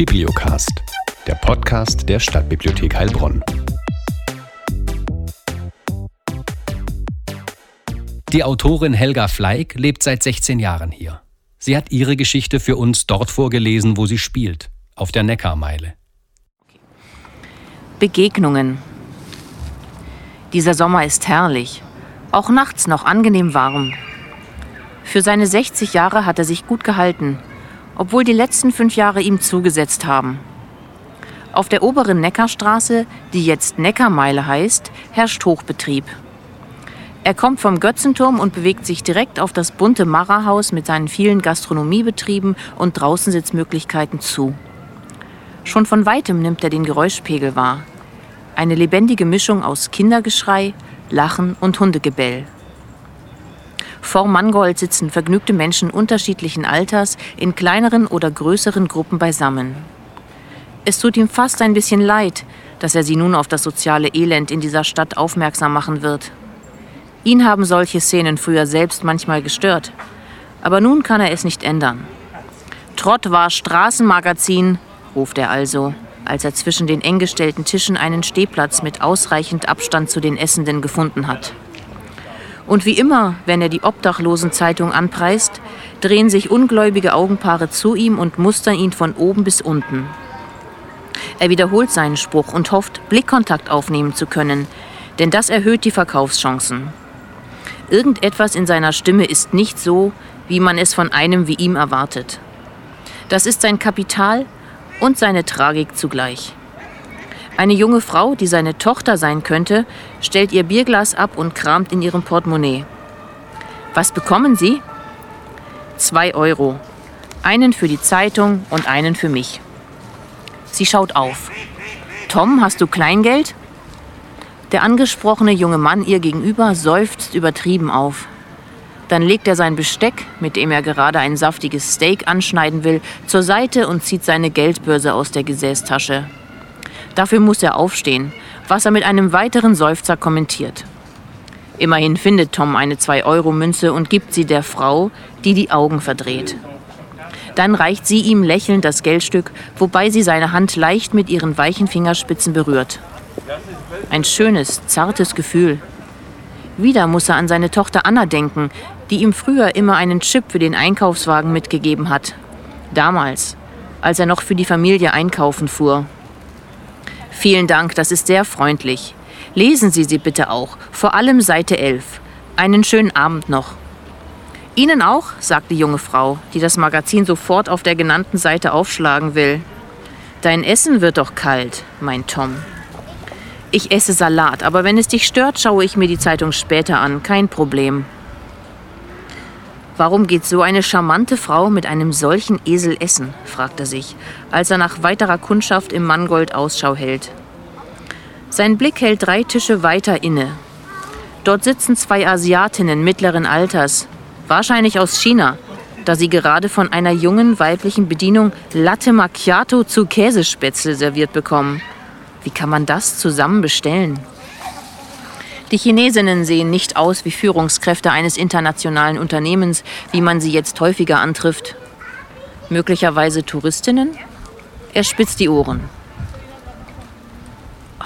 Bibliocast, der Podcast der Stadtbibliothek Heilbronn. Die Autorin Helga Fleig lebt seit 16 Jahren hier. Sie hat ihre Geschichte für uns dort vorgelesen, wo sie spielt, auf der Neckarmeile. Begegnungen. Dieser Sommer ist herrlich, auch nachts noch angenehm warm. Für seine 60 Jahre hat er sich gut gehalten, obwohl die letzten fünf Jahre ihm zugesetzt haben. Auf der oberen Neckarstraße, die jetzt Neckarmeile heißt, herrscht Hochbetrieb. Er kommt vom Götzenturm und bewegt sich direkt auf das bunte Marrahaus mit seinen vielen Gastronomiebetrieben und Draußensitzmöglichkeiten zu. Schon von weitem nimmt er den Geräuschpegel wahr. Eine lebendige Mischung aus Kindergeschrei, Lachen und Hundegebell. Vor Mangold sitzen vergnügte Menschen unterschiedlichen Alters in kleineren oder größeren Gruppen beisammen. Es tut ihm fast ein bisschen leid, dass er sie nun auf das soziale Elend in dieser Stadt aufmerksam machen wird. Ihn haben solche Szenen früher selbst manchmal gestört. Aber nun kann er es nicht ändern. Trott war Straßenmagazin, ruft er also, als er zwischen den eng gestellten Tischen einen Stehplatz mit ausreichend Abstand zu den Essenden gefunden hat. Und wie immer, wenn er die Obdachlosenzeitung anpreist, drehen sich ungläubige Augenpaare zu ihm und mustern ihn von oben bis unten. Er wiederholt seinen Spruch und hofft, Blickkontakt aufnehmen zu können, denn das erhöht die Verkaufschancen. Irgendetwas in seiner Stimme ist nicht so, wie man es von einem wie ihm erwartet. Das ist sein Kapital und seine Tragik zugleich. Eine junge Frau, die seine Tochter sein könnte, stellt ihr Bierglas ab und kramt in ihrem Portemonnaie. Was bekommen Sie? Zwei Euro. Einen für die Zeitung und einen für mich. Sie schaut auf. Tom, hast du Kleingeld? Der angesprochene junge Mann ihr gegenüber seufzt übertrieben auf. Dann legt er sein Besteck, mit dem er gerade ein saftiges Steak anschneiden will, zur Seite und zieht seine Geldbörse aus der Gesäßtasche. Dafür muss er aufstehen, was er mit einem weiteren Seufzer kommentiert. Immerhin findet Tom eine 2-Euro-Münze und gibt sie der Frau, die die Augen verdreht. Dann reicht sie ihm lächelnd das Geldstück, wobei sie seine Hand leicht mit ihren weichen Fingerspitzen berührt. Ein schönes, zartes Gefühl. Wieder muss er an seine Tochter Anna denken, die ihm früher immer einen Chip für den Einkaufswagen mitgegeben hat. Damals, als er noch für die Familie einkaufen fuhr. Vielen Dank, das ist sehr freundlich. Lesen Sie sie bitte auch, vor allem Seite 11. Einen schönen Abend noch. Ihnen auch, sagt die junge Frau, die das Magazin sofort auf der genannten Seite aufschlagen will. Dein Essen wird doch kalt, meint Tom. Ich esse Salat, aber wenn es dich stört, schaue ich mir die Zeitung später an. Kein Problem. Warum geht so eine charmante Frau mit einem solchen Esel essen? fragt er sich, als er nach weiterer Kundschaft im Mangold Ausschau hält. Sein Blick hält drei Tische weiter inne. Dort sitzen zwei Asiatinnen mittleren Alters, wahrscheinlich aus China, da sie gerade von einer jungen weiblichen Bedienung Latte Macchiato zu Käsespätzle serviert bekommen. Wie kann man das zusammen bestellen? Die Chinesinnen sehen nicht aus wie Führungskräfte eines internationalen Unternehmens, wie man sie jetzt häufiger antrifft. Möglicherweise Touristinnen? Er spitzt die Ohren.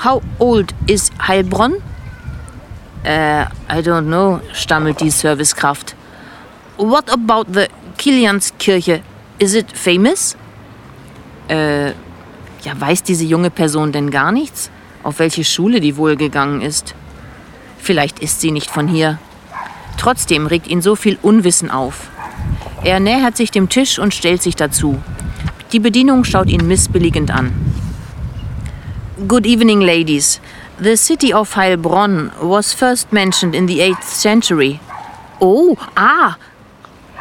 How old is Heilbronn? Äh, I don't know, stammelt die Servicekraft. What about the Kilianskirche? Is it famous? Äh, ja, weiß diese junge Person denn gar nichts? Auf welche Schule die wohl gegangen ist? Vielleicht ist sie nicht von hier. Trotzdem regt ihn so viel Unwissen auf. Er nähert sich dem Tisch und stellt sich dazu. Die Bedienung schaut ihn missbilligend an. Good evening, ladies. The city of Heilbronn was first mentioned in the 8th century. Oh, ah!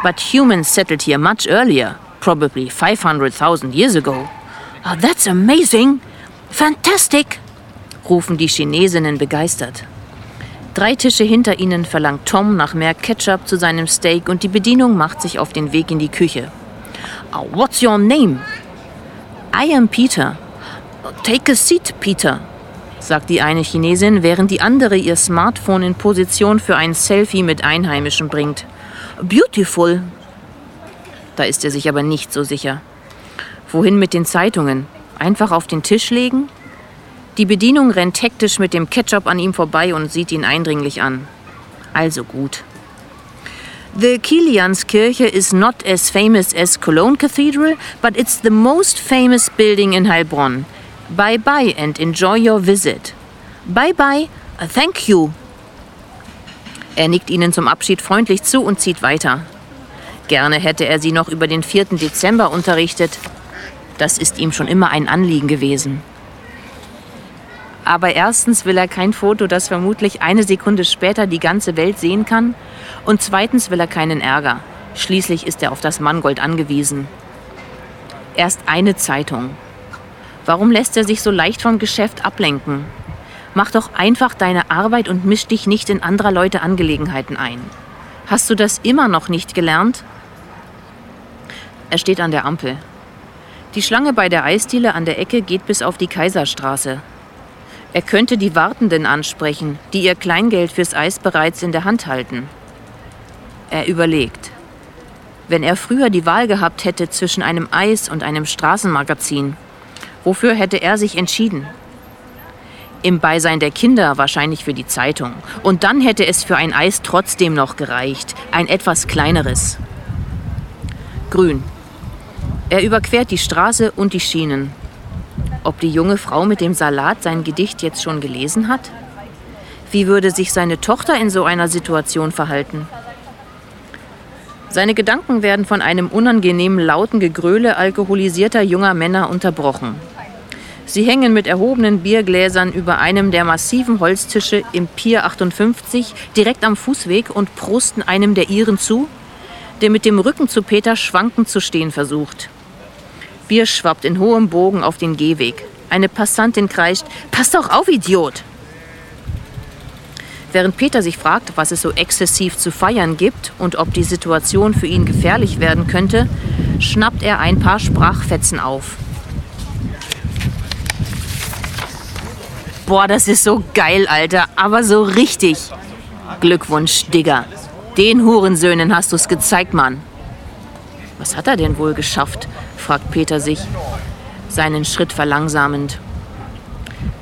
But humans settled here much earlier, probably 500,000 years ago. Oh, that's amazing! Fantastic! rufen die Chinesinnen begeistert. Drei Tische hinter ihnen verlangt Tom nach mehr Ketchup zu seinem Steak und die Bedienung macht sich auf den Weg in die Küche. Oh, what's your name? I am Peter. Take a seat, Peter, sagt die eine Chinesin, während die andere ihr Smartphone in Position für ein Selfie mit Einheimischen bringt. Beautiful. Da ist er sich aber nicht so sicher. Wohin mit den Zeitungen? Einfach auf den Tisch legen? Die Bedienung rennt hektisch mit dem Ketchup an ihm vorbei und sieht ihn eindringlich an. Also gut. The Kilianskirche is not as famous as Cologne Cathedral, but it's the most famous building in Heilbronn. Bye bye and enjoy your visit. Bye bye, thank you. Er nickt ihnen zum Abschied freundlich zu und zieht weiter. Gerne hätte er sie noch über den 4. Dezember unterrichtet. Das ist ihm schon immer ein Anliegen gewesen. Aber erstens will er kein Foto, das vermutlich eine Sekunde später die ganze Welt sehen kann. Und zweitens will er keinen Ärger. Schließlich ist er auf das Mangold angewiesen. Erst eine Zeitung. Warum lässt er sich so leicht vom Geschäft ablenken? Mach doch einfach deine Arbeit und misch dich nicht in anderer Leute Angelegenheiten ein. Hast du das immer noch nicht gelernt? Er steht an der Ampel. Die Schlange bei der Eisdiele an der Ecke geht bis auf die Kaiserstraße. Er könnte die Wartenden ansprechen, die ihr Kleingeld fürs Eis bereits in der Hand halten. Er überlegt. Wenn er früher die Wahl gehabt hätte zwischen einem Eis und einem Straßenmagazin, wofür hätte er sich entschieden? Im Beisein der Kinder wahrscheinlich für die Zeitung. Und dann hätte es für ein Eis trotzdem noch gereicht, ein etwas kleineres. Grün. Er überquert die Straße und die Schienen. Ob die junge Frau mit dem Salat sein Gedicht jetzt schon gelesen hat? Wie würde sich seine Tochter in so einer Situation verhalten? Seine Gedanken werden von einem unangenehmen lauten Gegröle alkoholisierter junger Männer unterbrochen. Sie hängen mit erhobenen Biergläsern über einem der massiven Holztische im Pier 58 direkt am Fußweg und prosten einem der ihren zu, der mit dem Rücken zu Peter schwankend zu stehen versucht. Bier schwappt in hohem Bogen auf den Gehweg. Eine Passantin kreischt: Pass doch auf, Idiot! Während Peter sich fragt, was es so exzessiv zu feiern gibt und ob die Situation für ihn gefährlich werden könnte, schnappt er ein paar Sprachfetzen auf. Boah, das ist so geil, Alter, aber so richtig. Glückwunsch, Digger. Den Hurensöhnen hast du's gezeigt, Mann. Was hat er denn wohl geschafft? Fragt Peter sich, seinen Schritt verlangsamend.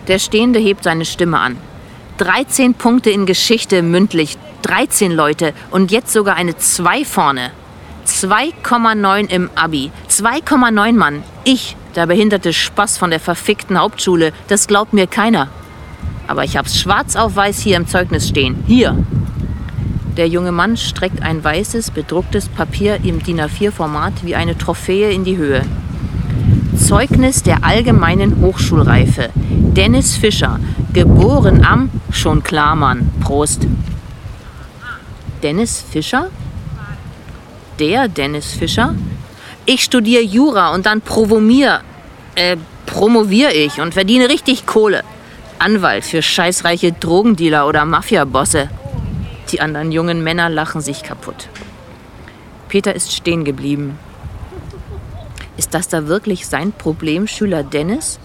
Der Stehende hebt seine Stimme an. 13 Punkte in Geschichte mündlich, 13 Leute und jetzt sogar eine 2 vorne. 2,9 im Abi. 2,9 Mann. Ich, der behinderte Spaß von der verfickten Hauptschule, das glaubt mir keiner. Aber ich hab's schwarz auf weiß hier im Zeugnis stehen. Hier. Der junge Mann streckt ein weißes, bedrucktes Papier im DIN A4-Format wie eine Trophäe in die Höhe. Zeugnis der allgemeinen Hochschulreife. Dennis Fischer, geboren am, schon klar, Mann, Prost. Dennis Fischer? Der Dennis Fischer? Ich studiere Jura und dann provomier, äh, promoviere ich und verdiene richtig Kohle. Anwalt für scheißreiche Drogendealer oder Mafiabosse. Die anderen jungen Männer lachen sich kaputt. Peter ist stehen geblieben. Ist das da wirklich sein Problemschüler Dennis,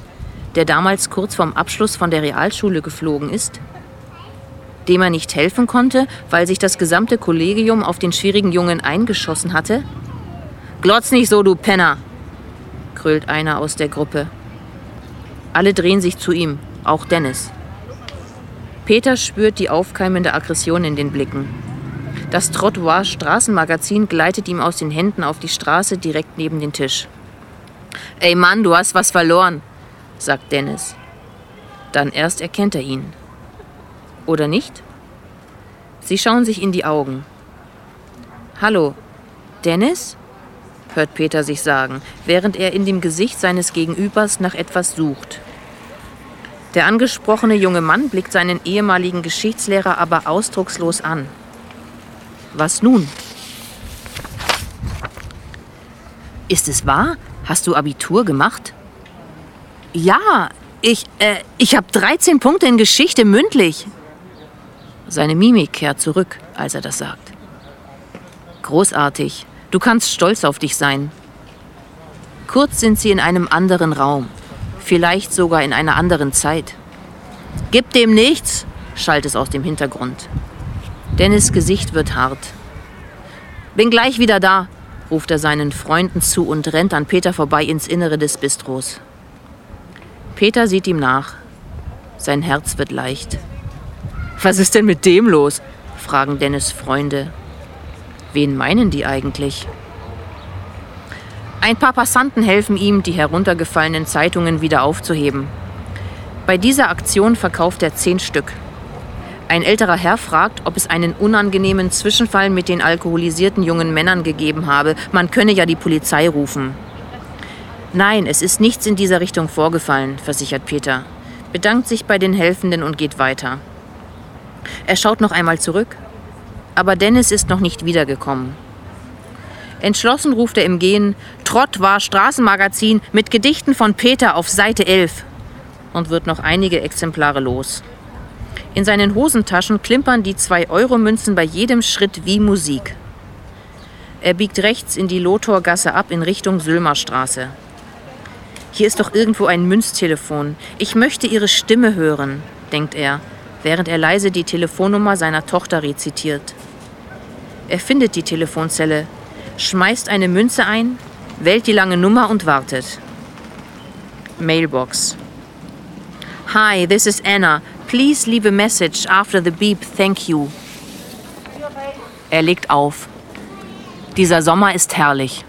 der damals kurz vorm Abschluss von der Realschule geflogen ist? Dem er nicht helfen konnte, weil sich das gesamte Kollegium auf den schwierigen Jungen eingeschossen hatte? Glotz nicht so, du Penner! krölt einer aus der Gruppe. Alle drehen sich zu ihm, auch Dennis. Peter spürt die aufkeimende Aggression in den Blicken. Das Trottoir Straßenmagazin gleitet ihm aus den Händen auf die Straße direkt neben den Tisch. Ey Mann, du hast was verloren, sagt Dennis. Dann erst erkennt er ihn. Oder nicht? Sie schauen sich in die Augen. Hallo, Dennis? hört Peter sich sagen, während er in dem Gesicht seines Gegenübers nach etwas sucht. Der angesprochene junge Mann blickt seinen ehemaligen Geschichtslehrer aber ausdruckslos an. Was nun? Ist es wahr? Hast du Abitur gemacht? Ja, ich, äh, ich habe 13 Punkte in Geschichte mündlich. Seine Mimik kehrt zurück, als er das sagt. Großartig. Du kannst stolz auf dich sein. Kurz sind sie in einem anderen Raum vielleicht sogar in einer anderen Zeit. Gib dem nichts, schallt es aus dem Hintergrund. Dennis Gesicht wird hart. Bin gleich wieder da, ruft er seinen Freunden zu und rennt an Peter vorbei ins Innere des Bistros. Peter sieht ihm nach. Sein Herz wird leicht. Was ist denn mit dem los? fragen Dennis Freunde. Wen meinen die eigentlich? Ein paar Passanten helfen ihm, die heruntergefallenen Zeitungen wieder aufzuheben. Bei dieser Aktion verkauft er zehn Stück. Ein älterer Herr fragt, ob es einen unangenehmen Zwischenfall mit den alkoholisierten jungen Männern gegeben habe. Man könne ja die Polizei rufen. Nein, es ist nichts in dieser Richtung vorgefallen, versichert Peter, bedankt sich bei den Helfenden und geht weiter. Er schaut noch einmal zurück, aber Dennis ist noch nicht wiedergekommen. Entschlossen ruft er im Gehen, Trott war Straßenmagazin mit Gedichten von Peter auf Seite 11 und wird noch einige Exemplare los. In seinen Hosentaschen klimpern die 2-Euro-Münzen bei jedem Schritt wie Musik. Er biegt rechts in die Lothorgasse ab in Richtung Sülmerstraße. Hier ist doch irgendwo ein Münztelefon. Ich möchte ihre Stimme hören, denkt er, während er leise die Telefonnummer seiner Tochter rezitiert. Er findet die Telefonzelle, schmeißt eine Münze ein, wählt die lange Nummer und wartet. Mailbox. Hi, this is Anna. Please leave a message after the beep. Thank you. Er legt auf. Dieser Sommer ist herrlich.